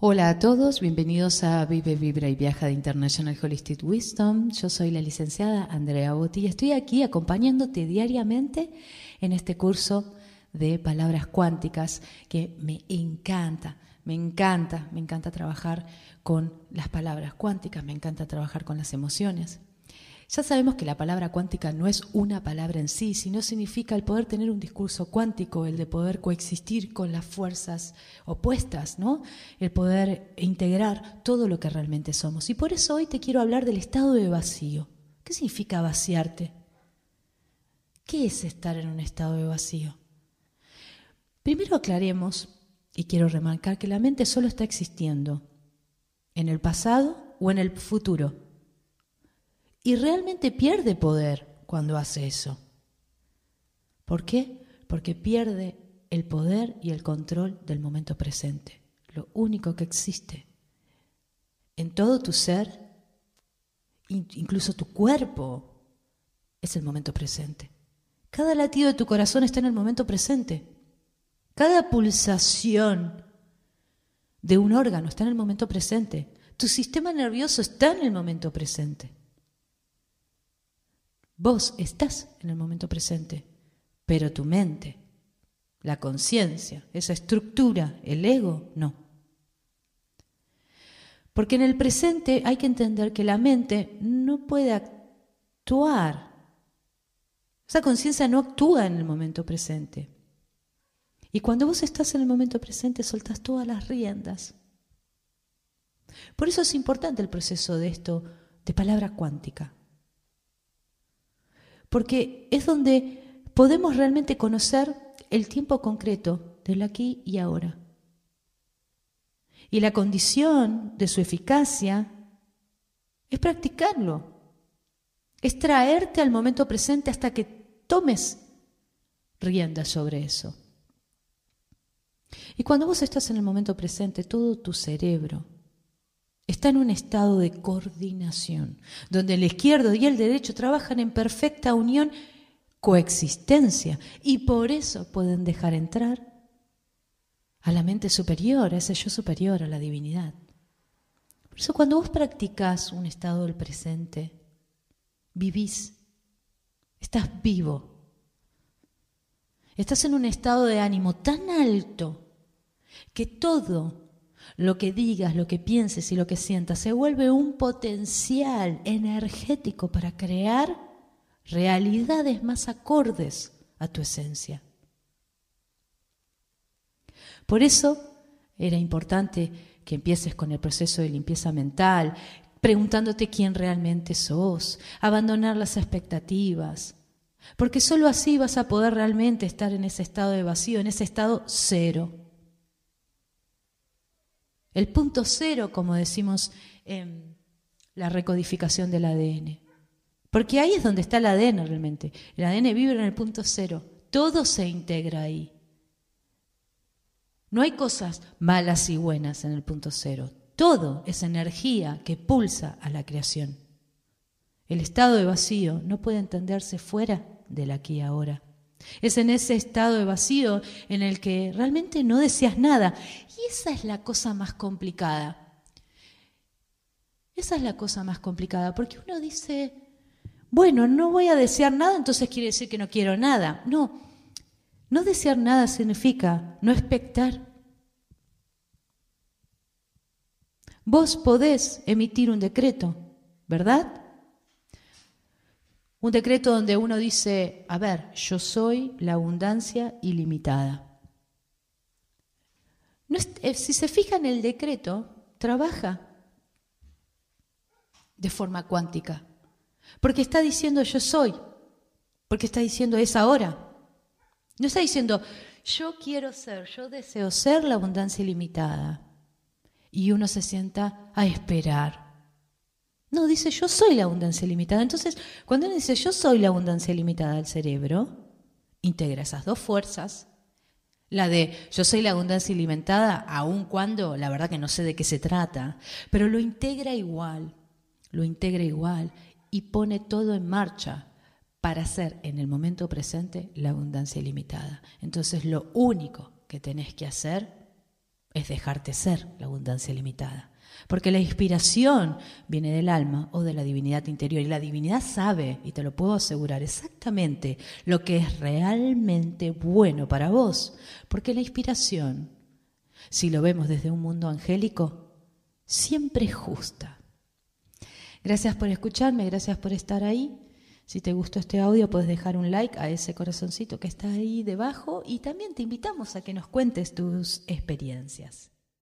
Hola a todos, bienvenidos a Vive, Vibra y Viaja de International Holistic Wisdom. Yo soy la licenciada Andrea Botti y estoy aquí acompañándote diariamente en este curso de palabras cuánticas que me encanta, me encanta, me encanta trabajar con las palabras cuánticas, me encanta trabajar con las emociones. Ya sabemos que la palabra cuántica no es una palabra en sí, sino significa el poder tener un discurso cuántico, el de poder coexistir con las fuerzas opuestas, ¿no? El poder integrar todo lo que realmente somos. Y por eso hoy te quiero hablar del estado de vacío. ¿Qué significa vaciarte? ¿Qué es estar en un estado de vacío? Primero aclaremos, y quiero remarcar que la mente solo está existiendo en el pasado o en el futuro y realmente pierde poder cuando hace eso. ¿Por qué? Porque pierde el poder y el control del momento presente, lo único que existe. En todo tu ser, incluso tu cuerpo, es el momento presente. Cada latido de tu corazón está en el momento presente. Cada pulsación de un órgano está en el momento presente. Tu sistema nervioso está en el momento presente. Vos estás en el momento presente, pero tu mente, la conciencia, esa estructura, el ego, no. Porque en el presente hay que entender que la mente no puede actuar. Esa conciencia no actúa en el momento presente. Y cuando vos estás en el momento presente, soltás todas las riendas. Por eso es importante el proceso de esto, de palabra cuántica porque es donde podemos realmente conocer el tiempo concreto del aquí y ahora. Y la condición de su eficacia es practicarlo, es traerte al momento presente hasta que tomes riendas sobre eso. Y cuando vos estás en el momento presente, todo tu cerebro, está en un estado de coordinación, donde el izquierdo y el derecho trabajan en perfecta unión, coexistencia, y por eso pueden dejar entrar a la mente superior, a ese yo superior, a la divinidad. Por eso cuando vos practicás un estado del presente, vivís, estás vivo, estás en un estado de ánimo tan alto que todo lo que digas, lo que pienses y lo que sientas se vuelve un potencial energético para crear realidades más acordes a tu esencia. Por eso era importante que empieces con el proceso de limpieza mental, preguntándote quién realmente sos, abandonar las expectativas, porque sólo así vas a poder realmente estar en ese estado de vacío, en ese estado cero. El punto cero, como decimos en la recodificación del ADN. Porque ahí es donde está el ADN realmente. El ADN vive en el punto cero. Todo se integra ahí. No hay cosas malas y buenas en el punto cero. Todo es energía que pulsa a la creación. El estado de vacío no puede entenderse fuera del aquí y ahora. Es en ese estado de vacío en el que realmente no deseas nada. Y esa es la cosa más complicada. Esa es la cosa más complicada, porque uno dice, bueno, no voy a desear nada, entonces quiere decir que no quiero nada. No, no desear nada significa no expectar. Vos podés emitir un decreto, ¿verdad? Un decreto donde uno dice, a ver, yo soy la abundancia ilimitada. Eh, si se fija en el decreto, trabaja de forma cuántica, porque está diciendo yo soy, porque está diciendo es ahora. No está diciendo yo quiero ser, yo deseo ser la abundancia ilimitada. Y uno se sienta a esperar no, dice yo soy la abundancia limitada. Entonces, cuando uno dice yo soy la abundancia limitada del cerebro, integra esas dos fuerzas. La de yo soy la abundancia ilimitada, aun cuando la verdad que no sé de qué se trata, pero lo integra igual, lo integra igual y pone todo en marcha para ser en el momento presente la abundancia ilimitada. Entonces lo único que tenés que hacer es dejarte ser la abundancia limitada. Porque la inspiración viene del alma o de la divinidad interior. Y la divinidad sabe, y te lo puedo asegurar, exactamente lo que es realmente bueno para vos. Porque la inspiración, si lo vemos desde un mundo angélico, siempre es justa. Gracias por escucharme, gracias por estar ahí. Si te gustó este audio, puedes dejar un like a ese corazoncito que está ahí debajo y también te invitamos a que nos cuentes tus experiencias.